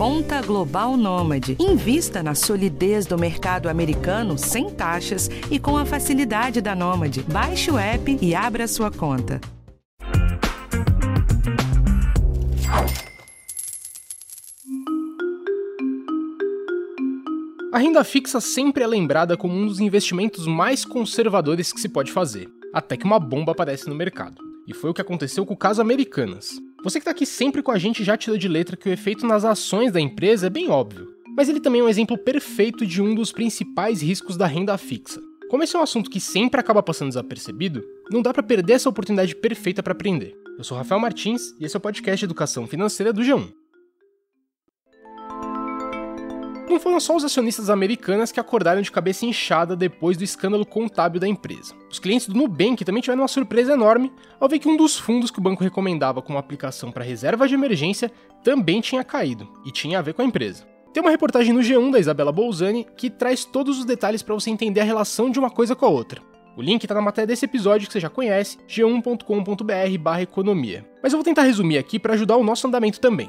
Conta Global Nômade. Invista na solidez do mercado americano sem taxas e com a facilidade da Nômade. Baixe o app e abra sua conta. A renda fixa sempre é lembrada como um dos investimentos mais conservadores que se pode fazer, até que uma bomba aparece no mercado. E foi o que aconteceu com o caso Americanas. Você que está aqui sempre com a gente já tirou de letra que o efeito nas ações da empresa é bem óbvio, mas ele também é um exemplo perfeito de um dos principais riscos da renda fixa. Como esse é um assunto que sempre acaba passando desapercebido, não dá para perder essa oportunidade perfeita para aprender. Eu sou Rafael Martins e esse é o podcast de Educação Financeira do G1. Não foram só os acionistas americanas que acordaram de cabeça inchada depois do escândalo contábil da empresa. Os clientes do Nubank também tiveram uma surpresa enorme ao ver que um dos fundos que o banco recomendava como aplicação para reserva de emergência também tinha caído e tinha a ver com a empresa. Tem uma reportagem no G1 da Isabela Bolzani que traz todos os detalhes para você entender a relação de uma coisa com a outra. O link está na matéria desse episódio que você já conhece, g1.com.br/economia. Mas eu vou tentar resumir aqui para ajudar o nosso andamento também.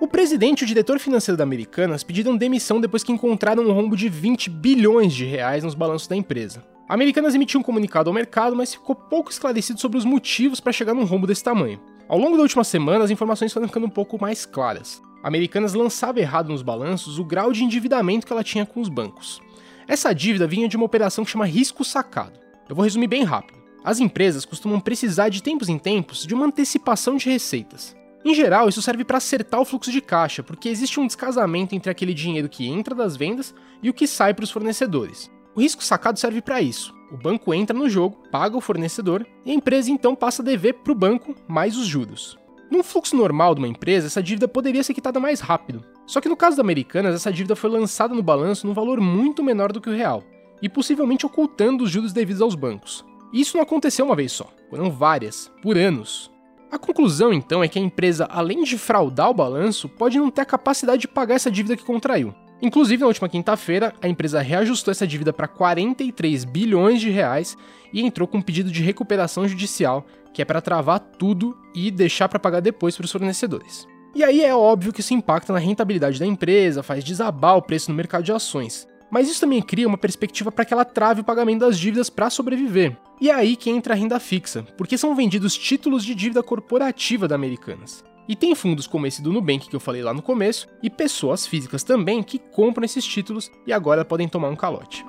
O presidente e o diretor financeiro da Americanas pediram demissão depois que encontraram um rombo de 20 bilhões de reais nos balanços da empresa. A Americanas emitiu um comunicado ao mercado, mas ficou pouco esclarecido sobre os motivos para chegar num rombo desse tamanho. Ao longo da última semana, as informações foram ficando um pouco mais claras. A Americanas lançava errado nos balanços o grau de endividamento que ela tinha com os bancos. Essa dívida vinha de uma operação que chama risco sacado. Eu vou resumir bem rápido. As empresas costumam precisar de tempos em tempos de uma antecipação de receitas. Em geral, isso serve para acertar o fluxo de caixa, porque existe um descasamento entre aquele dinheiro que entra das vendas e o que sai para os fornecedores. O risco sacado serve para isso. O banco entra no jogo, paga o fornecedor e a empresa então passa a dever para o banco mais os juros. Num fluxo normal de uma empresa, essa dívida poderia ser quitada mais rápido. Só que no caso da Americanas, essa dívida foi lançada no balanço num valor muito menor do que o real, e possivelmente ocultando os juros devidos aos bancos. E isso não aconteceu uma vez só, foram várias, por anos. A conclusão, então, é que a empresa, além de fraudar o balanço, pode não ter a capacidade de pagar essa dívida que contraiu. Inclusive, na última quinta-feira, a empresa reajustou essa dívida para 43 bilhões de reais e entrou com um pedido de recuperação judicial, que é para travar tudo e deixar para pagar depois para os fornecedores. E aí é óbvio que isso impacta na rentabilidade da empresa, faz desabar o preço no mercado de ações. Mas isso também cria uma perspectiva para que ela trave o pagamento das dívidas para sobreviver. E é aí que entra a renda fixa, porque são vendidos títulos de dívida corporativa da Americanas. E tem fundos como esse do Nubank que eu falei lá no começo, e pessoas físicas também que compram esses títulos e agora podem tomar um calote.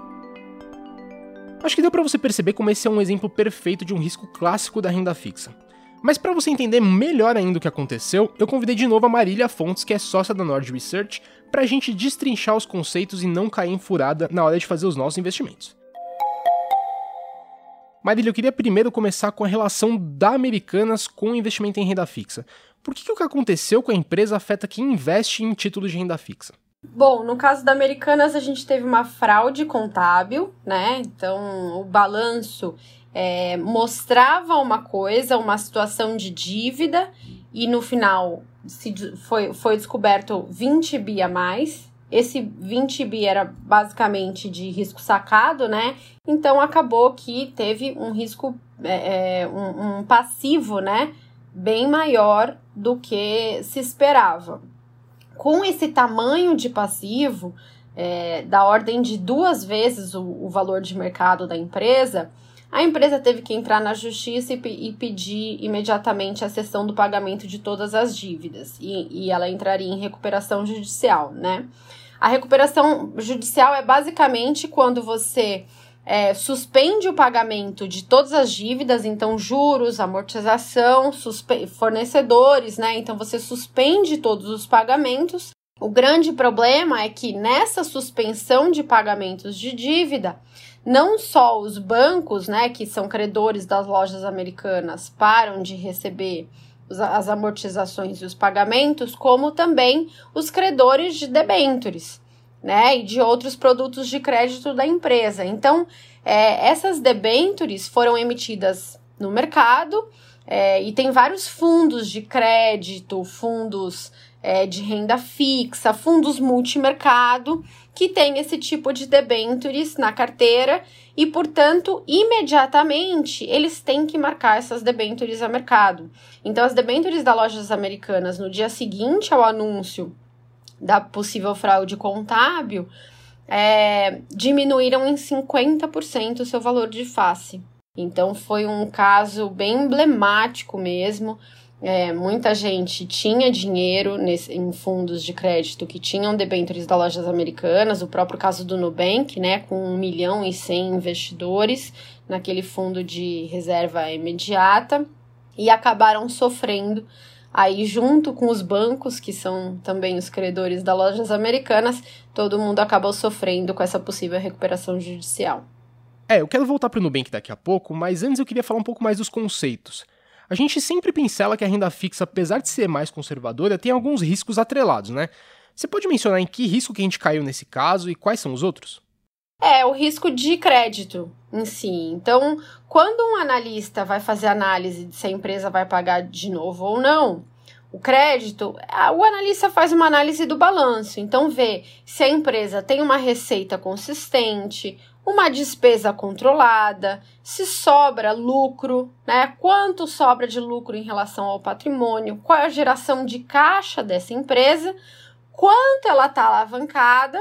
Acho que deu para você perceber como esse é um exemplo perfeito de um risco clássico da renda fixa. Mas para você entender melhor ainda o que aconteceu, eu convidei de novo a Marília Fontes, que é sócia da Nord Research, para a gente destrinchar os conceitos e não cair em furada na hora de fazer os nossos investimentos. Marília, eu queria primeiro começar com a relação da Americanas com o investimento em renda fixa. Por que, que o que aconteceu com a empresa afeta quem investe em títulos de renda fixa? Bom, no caso da Americanas, a gente teve uma fraude contábil, né? Então, o balanço é, mostrava uma coisa, uma situação de dívida, e no final se foi, foi descoberto 20 bi a mais. Esse 20 bi era basicamente de risco sacado, né? Então acabou que teve um risco, é, é um, um passivo, né? Bem maior do que se esperava. Com esse tamanho de passivo, é, da ordem de duas vezes o, o valor de mercado da empresa, a empresa teve que entrar na justiça e, e pedir imediatamente a cessão do pagamento de todas as dívidas e, e ela entraria em recuperação judicial, né? A recuperação judicial é basicamente quando você é, suspende o pagamento de todas as dívidas, então juros, amortização, fornecedores, né? Então você suspende todos os pagamentos. O grande problema é que nessa suspensão de pagamentos de dívida, não só os bancos, né, que são credores das lojas americanas, param de receber as amortizações e os pagamentos, como também os credores de debentures, né, e de outros produtos de crédito da empresa. Então, é, essas debentures foram emitidas no mercado é, e tem vários fundos de crédito, fundos é, de renda fixa, fundos multimercado, que tem esse tipo de debentures na carteira e, portanto, imediatamente eles têm que marcar essas debentures a mercado. Então, as debentures das lojas americanas no dia seguinte ao anúncio da possível fraude contábil é, diminuíram em 50% o seu valor de face. Então, foi um caso bem emblemático mesmo. É, muita gente tinha dinheiro nesse, em fundos de crédito que tinham debêntures das lojas americanas, o próprio caso do Nubank, né, com 1 milhão e 100 investidores naquele fundo de reserva imediata, e acabaram sofrendo aí junto com os bancos, que são também os credores das lojas americanas, todo mundo acabou sofrendo com essa possível recuperação judicial. É, eu quero voltar para o Nubank daqui a pouco, mas antes eu queria falar um pouco mais dos conceitos. A gente sempre pincela que a renda fixa, apesar de ser mais conservadora, tem alguns riscos atrelados, né? Você pode mencionar em que risco que a gente caiu nesse caso e quais são os outros? É, o risco de crédito em si. Então, quando um analista vai fazer análise de se a empresa vai pagar de novo ou não, o crédito, o analista faz uma análise do balanço. Então, vê se a empresa tem uma receita consistente, uma despesa controlada, se sobra lucro, né? Quanto sobra de lucro em relação ao patrimônio, qual é a geração de caixa dessa empresa, quanto ela está alavancada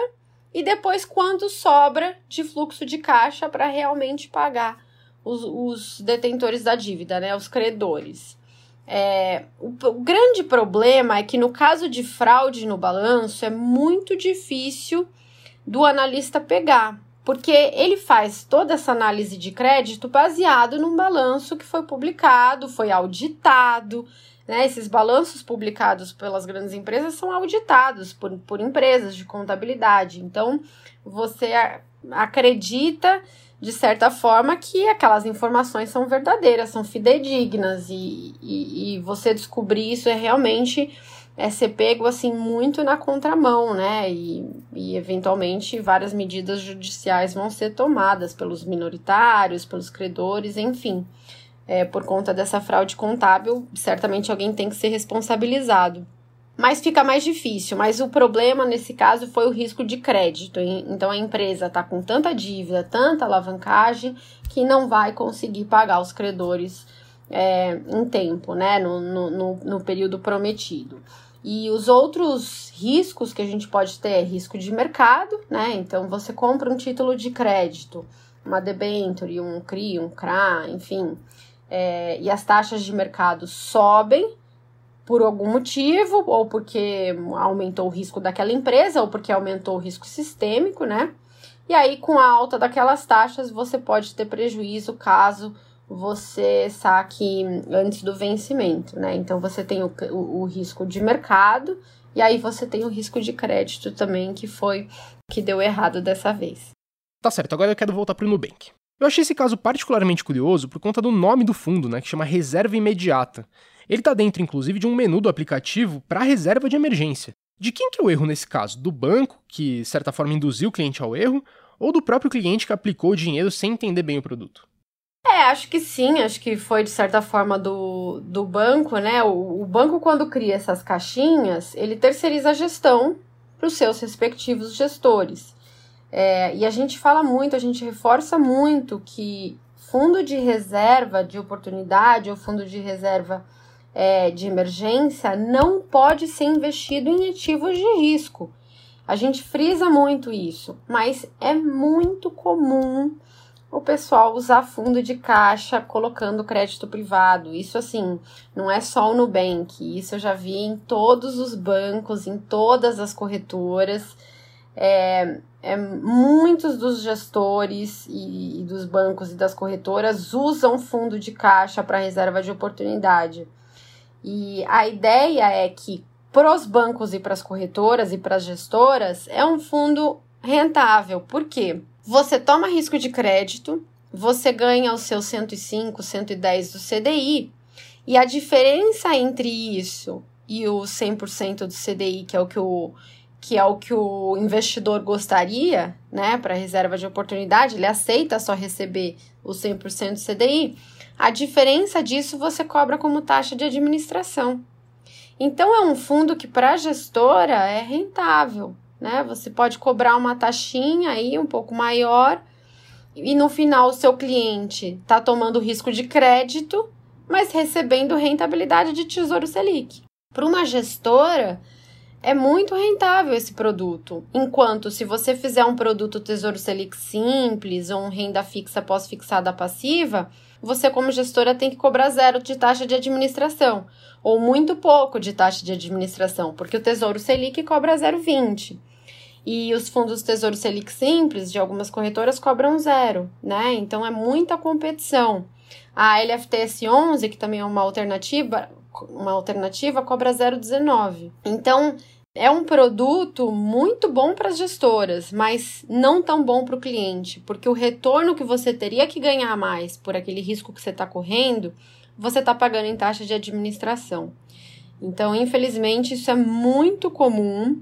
e depois quanto sobra de fluxo de caixa para realmente pagar os, os, detentores da dívida, né? Os credores. É, o, o grande problema é que no caso de fraude no balanço é muito difícil do analista pegar porque ele faz toda essa análise de crédito baseado num balanço que foi publicado, foi auditado. Né? Esses balanços publicados pelas grandes empresas são auditados por, por empresas de contabilidade. Então, você acredita, de certa forma, que aquelas informações são verdadeiras, são fidedignas, e, e, e você descobrir isso é realmente é ser pego assim muito na contramão, né? E, e eventualmente várias medidas judiciais vão ser tomadas pelos minoritários, pelos credores, enfim. É, por conta dessa fraude contábil, certamente alguém tem que ser responsabilizado. Mas fica mais difícil. Mas o problema nesse caso foi o risco de crédito. Então a empresa está com tanta dívida, tanta alavancagem, que não vai conseguir pagar os credores é, em tempo, né? No, no, no período prometido. E os outros riscos que a gente pode ter é risco de mercado, né? Então você compra um título de crédito, uma debenture, um CRI, um CRA, enfim, é, e as taxas de mercado sobem por algum motivo, ou porque aumentou o risco daquela empresa, ou porque aumentou o risco sistêmico, né? E aí, com a alta daquelas taxas, você pode ter prejuízo caso você saque antes do vencimento, né? Então você tem o, o, o, risco de mercado e aí você tem o risco de crédito também, que foi que deu errado dessa vez. Tá certo, agora eu quero voltar para o Nubank. Eu achei esse caso particularmente curioso por conta do nome do fundo, né, que chama Reserva Imediata. Ele está dentro, inclusive, de um menu do aplicativo para reserva de emergência. De quem que é o erro nesse caso? Do banco, que de certa forma induziu o cliente ao erro, ou do próprio cliente que aplicou o dinheiro sem entender bem o produto? É, acho que sim, acho que foi de certa forma do, do banco, né? O, o banco, quando cria essas caixinhas, ele terceiriza a gestão para os seus respectivos gestores. É, e a gente fala muito, a gente reforça muito que fundo de reserva de oportunidade ou fundo de reserva é, de emergência não pode ser investido em ativos de risco. A gente frisa muito isso, mas é muito comum o pessoal usar fundo de caixa colocando crédito privado. Isso assim, não é só o Nubank, isso eu já vi em todos os bancos, em todas as corretoras. É, é, muitos dos gestores e, e, dos bancos e das corretoras usam fundo de caixa para reserva de oportunidade. E a ideia é que para os bancos e para as corretoras e para as gestoras é um fundo rentável. Por quê? Você toma risco de crédito, você ganha os seus 105, 110 do CDI, e a diferença entre isso e o 100% do CDI, que é o que o que é o que o investidor gostaria, né, para reserva de oportunidade, ele aceita só receber o 100% do CDI. A diferença disso você cobra como taxa de administração. Então é um fundo que para a gestora é rentável, né? Você pode cobrar uma taxinha aí um pouco maior e no final o seu cliente está tomando risco de crédito, mas recebendo rentabilidade de Tesouro Selic. Para uma gestora, é muito rentável esse produto. Enquanto se você fizer um produto Tesouro Selic simples ou um renda fixa pós-fixada passiva, você como gestora tem que cobrar zero de taxa de administração ou muito pouco de taxa de administração, porque o Tesouro Selic cobra 0,20. E os fundos Tesouro Selic simples de algumas corretoras cobram zero, né? Então é muita competição. A LFTS 11, que também é uma alternativa, uma alternativa cobra 0,19. Então é um produto muito bom para as gestoras, mas não tão bom para o cliente, porque o retorno que você teria que ganhar mais por aquele risco que você está correndo, você está pagando em taxa de administração. Então, infelizmente, isso é muito comum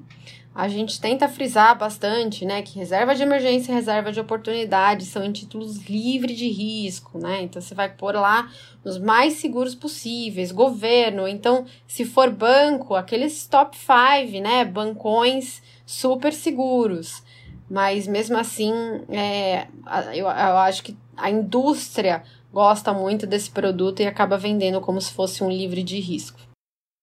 a gente tenta frisar bastante, né, que reserva de emergência e reserva de oportunidade são em títulos livres de risco, né? Então você vai pôr lá nos mais seguros possíveis, governo. Então, se for banco, aqueles top 5, né, bancões super seguros. Mas mesmo assim, é, eu, eu acho que a indústria gosta muito desse produto e acaba vendendo como se fosse um livre de risco.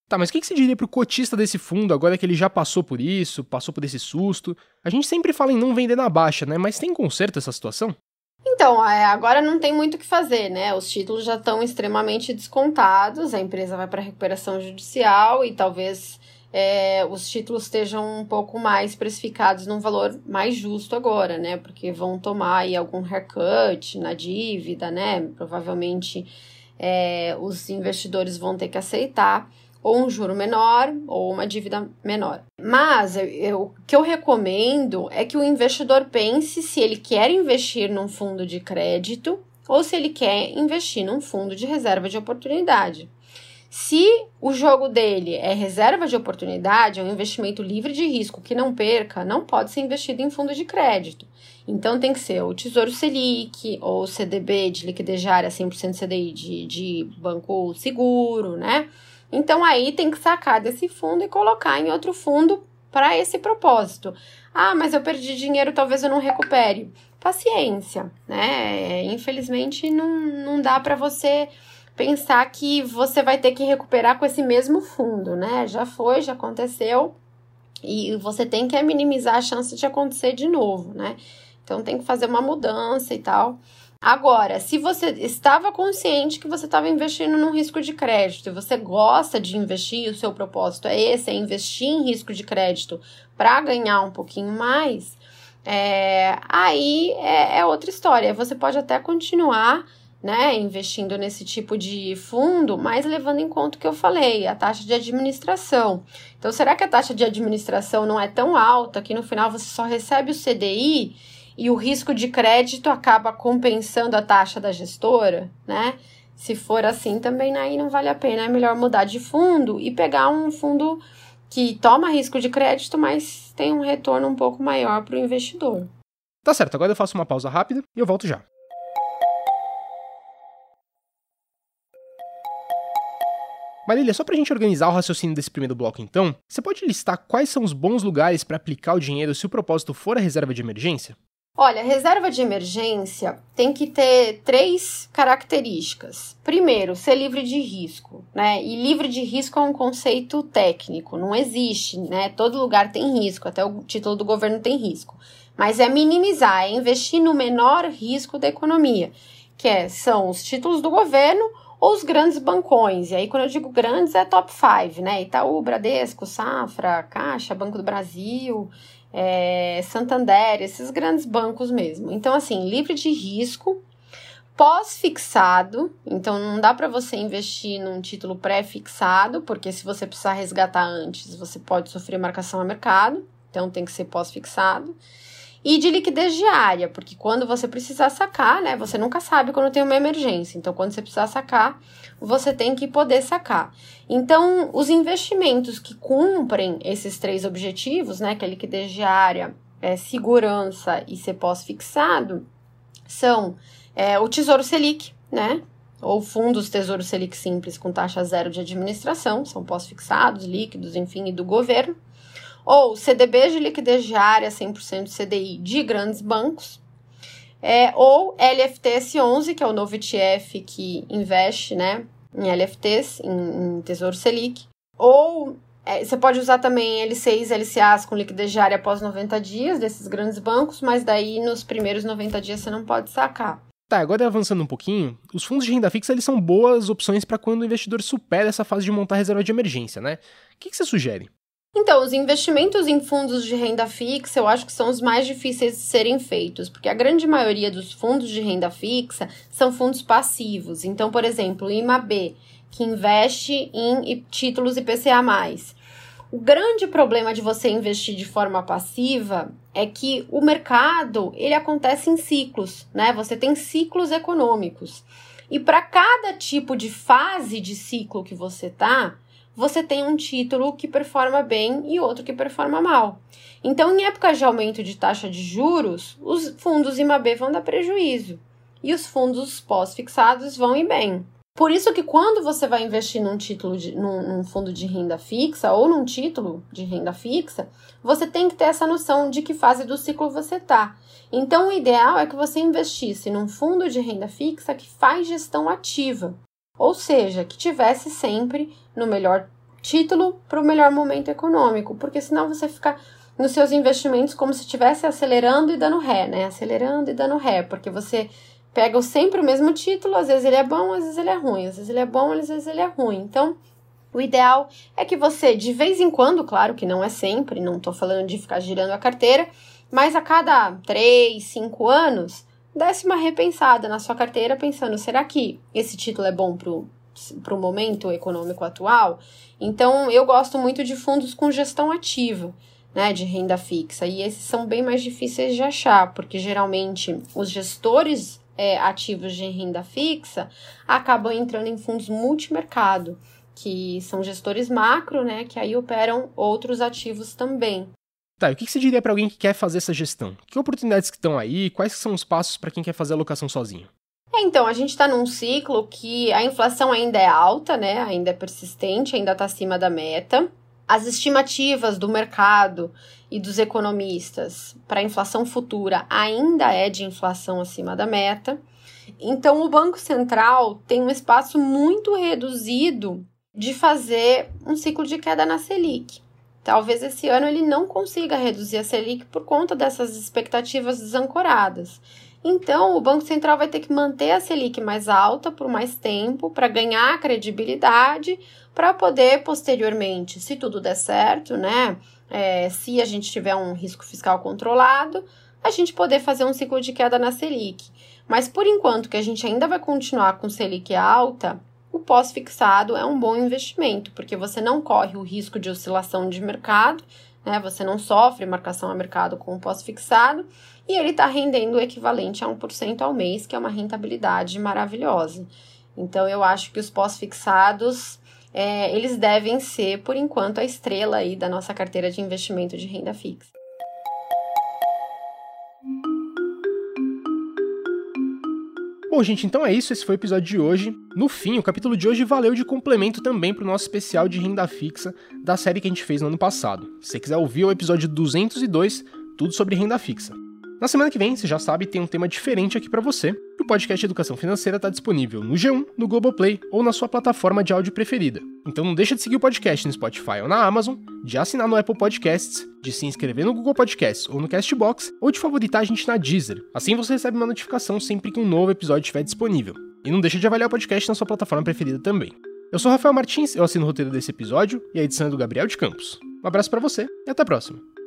Tá, mas o que, que você diria pro cotista desse fundo, agora que ele já passou por isso, passou por esse susto? A gente sempre fala em não vender na baixa, né? Mas tem conserto essa situação? Então, é, agora não tem muito o que fazer, né? Os títulos já estão extremamente descontados, a empresa vai para recuperação judicial e talvez é, os títulos estejam um pouco mais precificados num valor mais justo agora, né? Porque vão tomar aí algum haircut na dívida, né? Provavelmente é, os investidores vão ter que aceitar ou um juro menor ou uma dívida menor. Mas eu, o que eu recomendo é que o investidor pense se ele quer investir num fundo de crédito ou se ele quer investir num fundo de reserva de oportunidade. Se o jogo dele é reserva de oportunidade, é um investimento livre de risco que não perca, não pode ser investido em fundo de crédito. Então tem que ser o Tesouro Selic ou CDB de liquidez diária 100% CDI de, de banco seguro, né? Então aí tem que sacar desse fundo e colocar em outro fundo para esse propósito. Ah, mas eu perdi dinheiro, talvez eu não recupere. Paciência, né? Infelizmente não, não dá para você pensar que você vai ter que recuperar com esse mesmo fundo, né? Já foi, já aconteceu e você tem que minimizar a chance de acontecer de novo, né? Então tem que fazer uma mudança e tal. Agora, se você estava consciente que você estava investindo num risco de crédito e você gosta de investir, o seu propósito é esse, é investir em risco de crédito para ganhar um pouquinho mais, é, aí é, é outra história. Você pode até continuar né, investindo nesse tipo de fundo, mas levando em conta o que eu falei, a taxa de administração. Então, será que a taxa de administração não é tão alta que no final você só recebe o CDI? E o risco de crédito acaba compensando a taxa da gestora, né? Se for assim, também aí não vale a pena, é melhor mudar de fundo e pegar um fundo que toma risco de crédito, mas tem um retorno um pouco maior para o investidor. Tá certo, agora eu faço uma pausa rápida e eu volto já. Marília, só para a gente organizar o raciocínio desse primeiro bloco, então, você pode listar quais são os bons lugares para aplicar o dinheiro se o propósito for a reserva de emergência? Olha, reserva de emergência tem que ter três características. Primeiro, ser livre de risco, né? E livre de risco é um conceito técnico, não existe, né? Todo lugar tem risco, até o título do governo tem risco. Mas é minimizar, é investir no menor risco da economia, que é, são os títulos do governo ou os grandes bancões. E aí, quando eu digo grandes, é top 5, né? Itaú, Bradesco, Safra, Caixa, Banco do Brasil é, Santander, esses grandes bancos mesmo. Então, assim, livre de risco, pós-fixado, então não dá para você investir num título pré-fixado, porque se você precisar resgatar antes, você pode sofrer marcação a mercado, então tem que ser pós-fixado. E de liquidez diária, porque quando você precisar sacar, né, você nunca sabe quando tem uma emergência. Então, quando você precisar sacar, você tem que poder sacar. Então, os investimentos que cumprem esses três objetivos, né, que é liquidez diária, é, segurança e ser pós-fixado, são é, o Tesouro Selic, né, ou fundos Tesouro Selic Simples com taxa zero de administração, são pós-fixados, líquidos, enfim, e do governo, ou CDB de liquidez diária 100% CDI de grandes bancos, é, ou LFTS 11, que é o novo ETF que investe né, em LFTs, em, em Tesouro Selic, ou é, você pode usar também L6 LCAs com liquidez diária após 90 dias desses grandes bancos, mas daí nos primeiros 90 dias você não pode sacar. Tá, agora avançando um pouquinho, os fundos de renda fixa eles são boas opções para quando o investidor supera essa fase de montar reserva de emergência, né? O que, que você sugere? Então, os investimentos em fundos de renda fixa eu acho que são os mais difíceis de serem feitos, porque a grande maioria dos fundos de renda fixa são fundos passivos. Então, por exemplo, o IMAB, que investe em títulos IPCA. O grande problema de você investir de forma passiva é que o mercado ele acontece em ciclos, né? Você tem ciclos econômicos. E para cada tipo de fase de ciclo que você tá, você tem um título que performa bem e outro que performa mal. Então, em épocas de aumento de taxa de juros, os fundos IMAB vão dar prejuízo e os fundos pós-fixados vão ir bem. Por isso que quando você vai investir num título de, num, num, fundo de renda fixa ou num título de renda fixa, você tem que ter essa noção de que fase do ciclo você está. Então, o ideal é que você investisse num fundo de renda fixa que faz gestão ativa, ou seja, que tivesse sempre no melhor título para o melhor momento econômico, porque senão você fica nos seus investimentos como se estivesse acelerando e dando ré, né? Acelerando e dando ré, porque você pega sempre o mesmo título, às vezes ele é bom, às vezes ele é ruim, às vezes ele é bom, às vezes ele é ruim. Então, o ideal é que você, de vez em quando, claro que não é sempre, não estou falando de ficar girando a carteira, mas a cada 3, 5 anos, desse uma repensada na sua carteira, pensando: será que esse título é bom para o momento econômico atual? Então, eu gosto muito de fundos com gestão ativa. Né, de renda fixa, e esses são bem mais difíceis de achar, porque geralmente os gestores é, ativos de renda fixa acabam entrando em fundos multimercado, que são gestores macro, né, que aí operam outros ativos também. Tá, e o que você diria para alguém que quer fazer essa gestão? Que oportunidades que estão aí? Quais são os passos para quem quer fazer a alocação sozinho? É, então, a gente está num ciclo que a inflação ainda é alta, né? Ainda é persistente, ainda está acima da meta. As estimativas do mercado e dos economistas para a inflação futura ainda é de inflação acima da meta. Então, o Banco Central tem um espaço muito reduzido de fazer um ciclo de queda na Selic. Talvez esse ano ele não consiga reduzir a Selic por conta dessas expectativas desancoradas. Então, o Banco Central vai ter que manter a Selic mais alta por mais tempo para ganhar credibilidade, para poder posteriormente, se tudo der certo, né, é, se a gente tiver um risco fiscal controlado, a gente poder fazer um ciclo de queda na Selic. Mas por enquanto que a gente ainda vai continuar com Selic alta, o pós-fixado é um bom investimento, porque você não corre o risco de oscilação de mercado, né? Você não sofre marcação a mercado com o pós-fixado e ele está rendendo o equivalente a 1% ao mês, que é uma rentabilidade maravilhosa. Então eu acho que os pós-fixados é, eles devem ser, por enquanto, a estrela aí da nossa carteira de investimento de renda fixa. Bom, gente, então é isso. Esse foi o episódio de hoje. No fim, o capítulo de hoje valeu de complemento também para o nosso especial de renda fixa da série que a gente fez no ano passado. Se você quiser ouvir o episódio 202, tudo sobre renda fixa. Na semana que vem, você já sabe, tem um tema diferente aqui para você. Podcast Educação Financeira está disponível no G1, no Globoplay ou na sua plataforma de áudio preferida. Então não deixa de seguir o podcast no Spotify ou na Amazon, de assinar no Apple Podcasts, de se inscrever no Google Podcasts ou no Castbox, ou de favoritar a gente na Deezer. Assim você recebe uma notificação sempre que um novo episódio estiver disponível. E não deixa de avaliar o podcast na sua plataforma preferida também. Eu sou Rafael Martins, eu assino o roteiro desse episódio e a edição é do Gabriel de Campos. Um abraço para você e até a próxima.